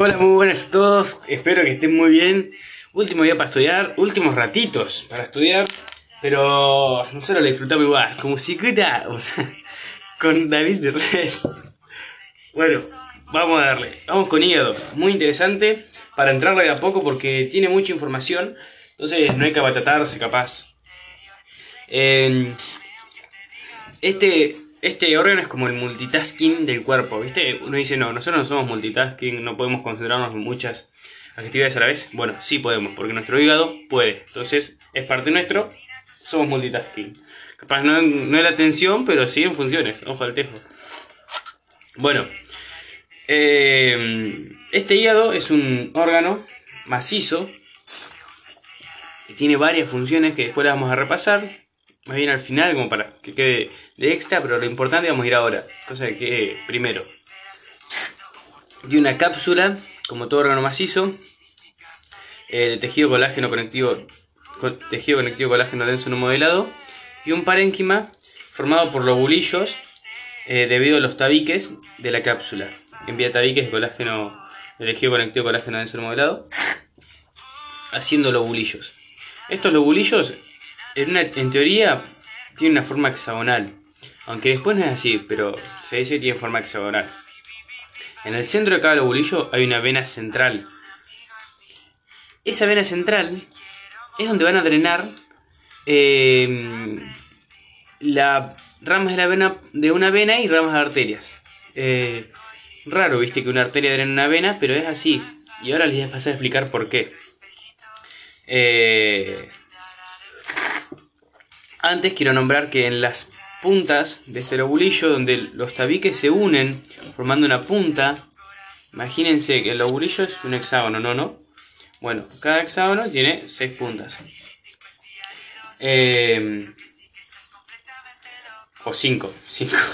Hola, muy buenas a todos. Espero que estén muy bien. Último día para estudiar, últimos ratitos para estudiar, pero nosotros lo disfrutamos igual, como si o sea, con David de Res. Bueno, vamos a darle. Vamos con hígado. Muy interesante para entrarle de a poco porque tiene mucha información. Entonces no hay que abatatarse capaz. este este órgano es como el multitasking del cuerpo, ¿viste? Uno dice, no, nosotros no somos multitasking, no podemos concentrarnos en muchas actividades a la vez. Bueno, sí podemos, porque nuestro hígado puede. Entonces, es parte nuestro, somos multitasking. Capaz no, no es la atención, pero sí en funciones. Ojo al tejo. Bueno, eh, este hígado es un órgano macizo que tiene varias funciones que después las vamos a repasar más bien al final, como para que quede de extra, pero lo importante vamos a ir ahora. Cosa que primero. De una cápsula, como todo órgano macizo, eh, de tejido colágeno conectivo, tejido conectivo colágeno denso no modelado, y un parénquima formado por lobulillos eh, debido a los tabiques de la cápsula. Envía tabiques de colágeno, de tejido conectivo colágeno denso no modelado, haciendo lobulillos. Estos lobulillos en, teoría tiene una forma hexagonal. Aunque después no es así, pero se dice que tiene forma hexagonal. En el centro de cada lobulillo hay una vena central. Esa vena central es donde van a drenar em, las ramas de una vena y ramas de arterias. Eh, raro, viste, que una arteria drene una vena, pero es así. Y ahora les voy a pasar a explicar por qué. Eh, antes quiero nombrar que en las puntas de este lobulillo, donde los tabiques se unen formando una punta, imagínense que el lobulillo es un hexágono, ¿no? no? Bueno, cada hexágono tiene seis puntas. Eh, o cinco, cinco.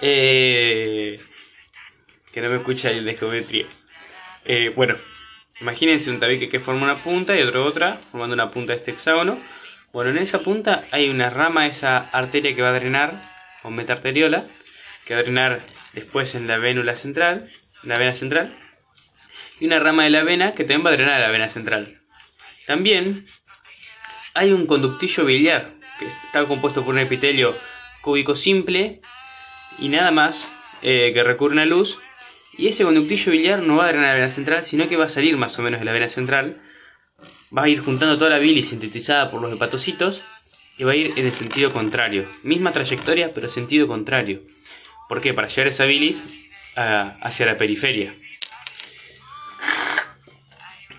Eh, que no me escucha el de geometría. Eh, bueno, imagínense un tabique que forma una punta y otro otra, formando una punta de este hexágono bueno, en esa punta hay una rama, esa arteria que va a drenar, o metarteriola, que va a drenar después en la vénula central, la vena central, y una rama de la vena que también va a drenar la vena central. También hay un conductillo biliar, que está compuesto por un epitelio cúbico simple y nada más, eh, que recurre a una luz, y ese conductillo biliar no va a drenar la vena central, sino que va a salir más o menos de la vena central, va a ir juntando toda la bilis sintetizada por los hepatocitos y va a ir en el sentido contrario. Misma trayectoria, pero sentido contrario. ¿Por qué? Para llevar esa bilis hacia la periferia.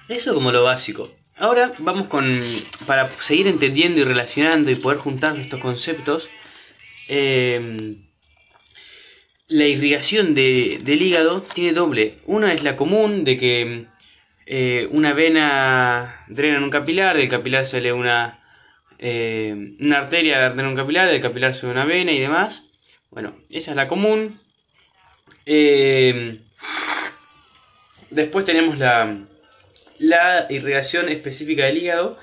Eso como lo básico. Ahora vamos con, para seguir entendiendo y relacionando y poder juntar estos conceptos, em, la irrigación del hígado tiene doble. Una es la común, de que eh, una vena drena en un capilar, del capilar sale una, eh, una arteria drena en un capilar, del capilar sale una vena y demás. Bueno, esa es la común. Eh, después tenemos la, la irrigación específica del hígado,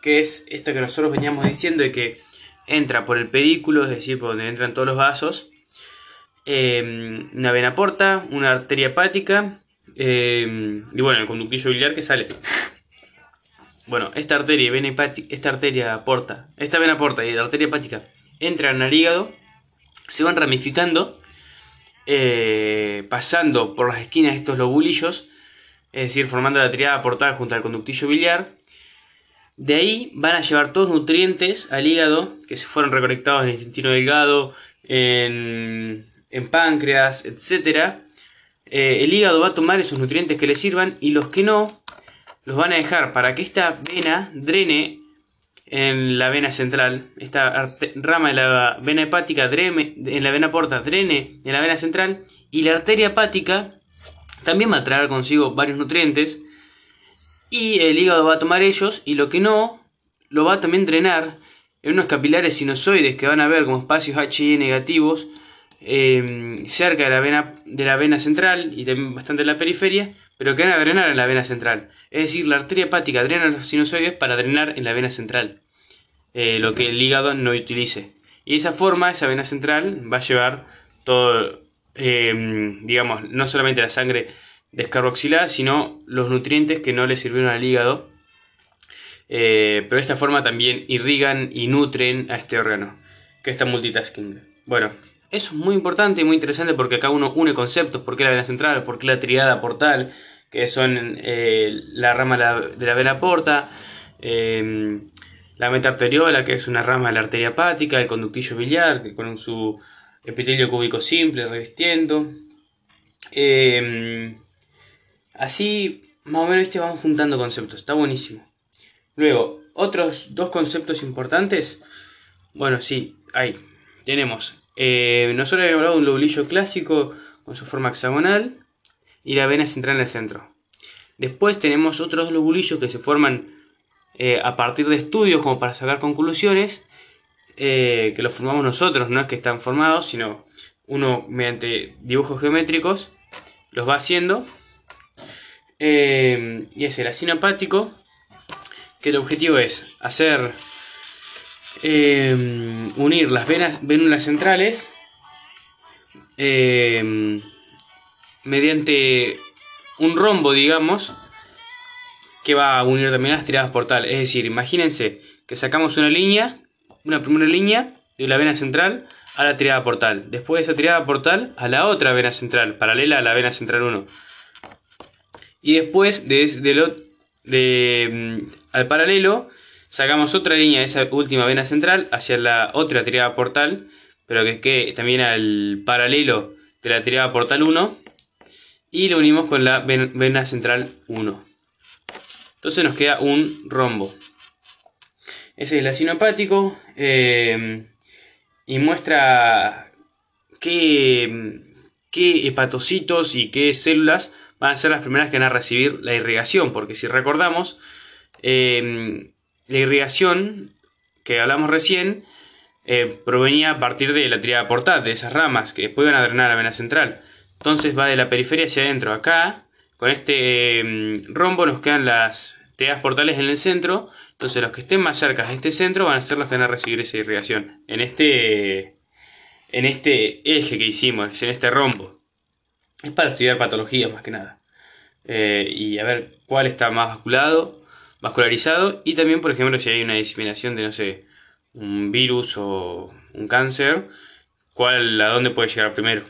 que es esta que nosotros veníamos diciendo de que entra por el pedículo, es decir, por donde entran todos los vasos, una vena porta, una arteria hepática eh, y bueno, el conductillo biliar que sale. Bueno, esta arteria, hepática, esta arteria porta, esta vena porta y la arteria hepática entran al hígado, se van ramificando, eh, pasando por las esquinas de estos lobulillos, es decir, formando la triada portal junto al conductillo biliar. De ahí van a llevar todos nutrientes al hígado que se fueron recolectados en el intestino delgado, en, en páncreas, etcétera eh, el hígado va a tomar esos nutrientes que le sirvan y los que no, los van a dejar para que esta vena drene en la vena central, esta rama de la vena hepática drene en la vena porta, drene en la vena central y la arteria hepática también va a traer consigo varios nutrientes y el hígado va a tomar ellos y lo que no lo va a también drenar en unos capilares sinusoides que van a ver como espacios HI negativos Em, cerca de la, vena, de la vena central y también bastante en la periferia, pero que van a drenar en la vena central. Es decir, la arteria hepática drena los sinusoides para drenar en la vena central, eh, lo que el hígado no utilice. Y de esa forma, esa vena central va a llevar todo, em, digamos, no solamente la sangre descarboxilada, sino los nutrientes que no le sirvieron al hígado. Eh, pero de esta forma también irrigan y nutren a este órgano, que está multitasking. Bueno, eso es muy importante y muy interesante porque acá uno une conceptos, por qué la vena central, por qué la triada portal, que son eh, la rama de la, vena porta, eh, la metaarteriola, que es una rama de la arteria hepática, el conductillo biliar, que con su epitelio cúbico simple revistiendo. Eh, así, más o menos, este vamos juntando conceptos, está buenísimo. Luego, otros dos conceptos importantes. Bueno, sí, ahí tenemos. Eh, nosotros habíamos hablado de un lobulillo clásico con su forma hexagonal y la vena central en el centro. Después tenemos otros lobulillos que se forman eh, a partir de estudios como para sacar conclusiones, eh, que los formamos nosotros, no es que están formados, sino uno mediante dibujos geométricos los va haciendo. y es el asino hepático, que el objetivo es hacer eh, unir las venas, vénulas centrales eh, mediante un rombo, digamos, que va a unir también las tiradas portal. Es decir, imagínense que sacamos una línea, una primera línea de la vena central a la tirada portal. Después de esa tirada portal a la otra vena central, paralela a la vena central 1. Y después de, de, de, mm, al paralelo sacamos otra línea de esa última vena central hacia la otra triada portal, pero que quede también al paralelo de la triada portal 1 y lo unimos con la vena central 1. Entonces nos queda un rombo. Ese es el asino hepático eh, y muestra qué, qué hepatocitos y qué células van a ser las primeras que van a recibir la irrigación, porque si recordamos, em, la irrigación que hablamos recién eh, provenía a partir de la triada portal, de esas ramas que después van a drenar la vena central. Entonces va de la periferia hacia adentro. Acá, con este em, rombo, nos quedan las triadas portales en el centro. Entonces los que estén más cerca de este centro van a ser los que van a recibir esa irrigación. En este, en este eje que hicimos, en este rombo. Es para estudiar patologías más que nada. Eh, y a ver cuál está más vasculado, vascularizado. Y también, por ejemplo, si hay una diseminación de, no sé, un virus o un cáncer, cuál, a dónde puede llegar primero.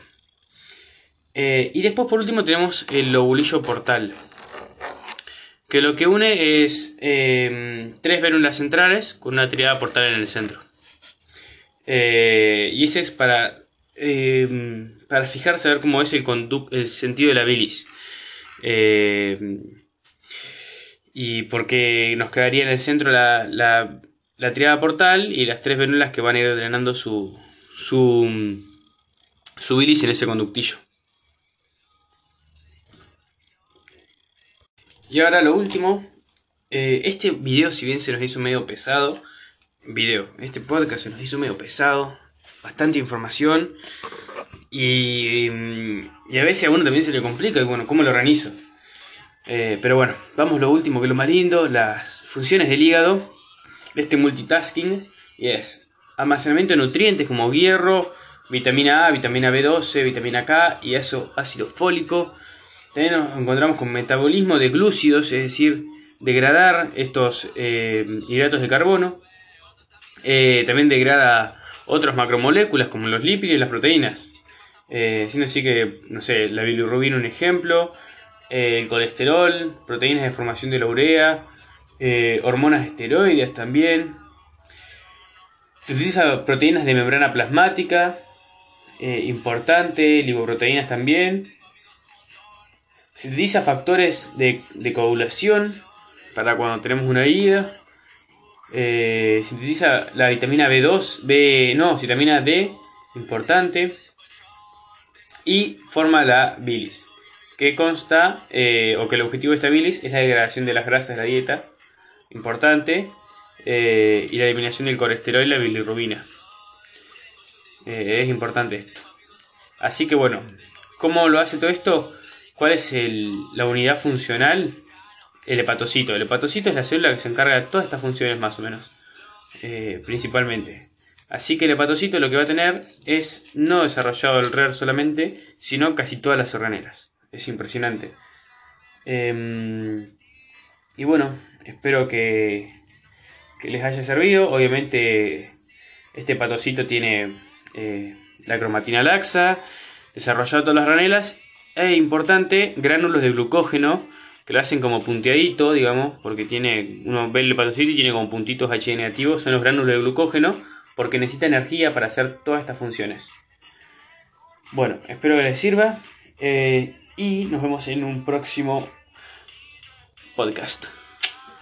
Eh, y después, por último, tenemos el lobulillo portal. Que lo que une es em, tres vénulas centrales con una triada portal en el centro. Eh, y ese es para em, para fijarse a ver cómo es el, el sentido de la bilis. Y porque nos quedaría en el centro la, la, la, triada portal y las tres vénulas que van a ir drenando su, su, su bilis en ese conductillo. Y ahora lo último, eh, este video si bien se nos hizo medio pesado, video, este podcast se nos hizo medio pesado, bastante información, y, y, a veces a uno también se le complica, y bueno, ¿cómo lo organizo? Eh, pero bueno, vamos lo último, que es lo más lindo, las funciones del hígado, de este multitasking, y es almacenamiento de nutrientes como hierro, vitamina A, vitamina B12, vitamina K y eso, ácido fólico. También nos encontramos con metabolismo de glúcidos, es decir, degradar estos eh, hidratos de carbono. Eh, también degrada otras macromoléculas como los lípidos y las proteínas. Eh, siendo así que, no sé, la bilirrubina un ejemplo, eh, el colesterol, proteínas de formación de la urea, eh, hormonas esteroides también. Se proteínas de membrana plasmática, importante, lipoproteínas también. Se utiliza factores de, coagulación para cuando tenemos una herida. se utiliza la vitamina B2, B, no, vitamina D, importante y forma la bilis, que consta, eh, o que el objetivo de esta bilis es la degradación de las grasas de la dieta, importante, eh, y la eliminación del colesterol y la bilirrubina. Eh, es importante esto. Así que bueno, ¿cómo lo hace todo esto? ¿Cuál es la unidad funcional? El hepatocito. El hepatocito es la célula que se encarga de todas estas funciones más o menos. principalmente. Así que el hepatocito lo que va a tener es no desarrollado el RER solamente, sino casi todas las organelas. Es impresionante. Em, y bueno, espero que, que, les haya servido. Obviamente este patocito tiene eh, la cromatina laxa, desarrollado todas las ranelas e importante, gránulos de glucógeno que lo hacen como punteadito, digamos, porque tiene, uno ve el patocito y tiene como puntitos H negativos, son los gránulos de glucógeno, porque necesita energía para hacer todas estas funciones. Bueno, espero que les sirva eh, y nos vemos en un próximo podcast.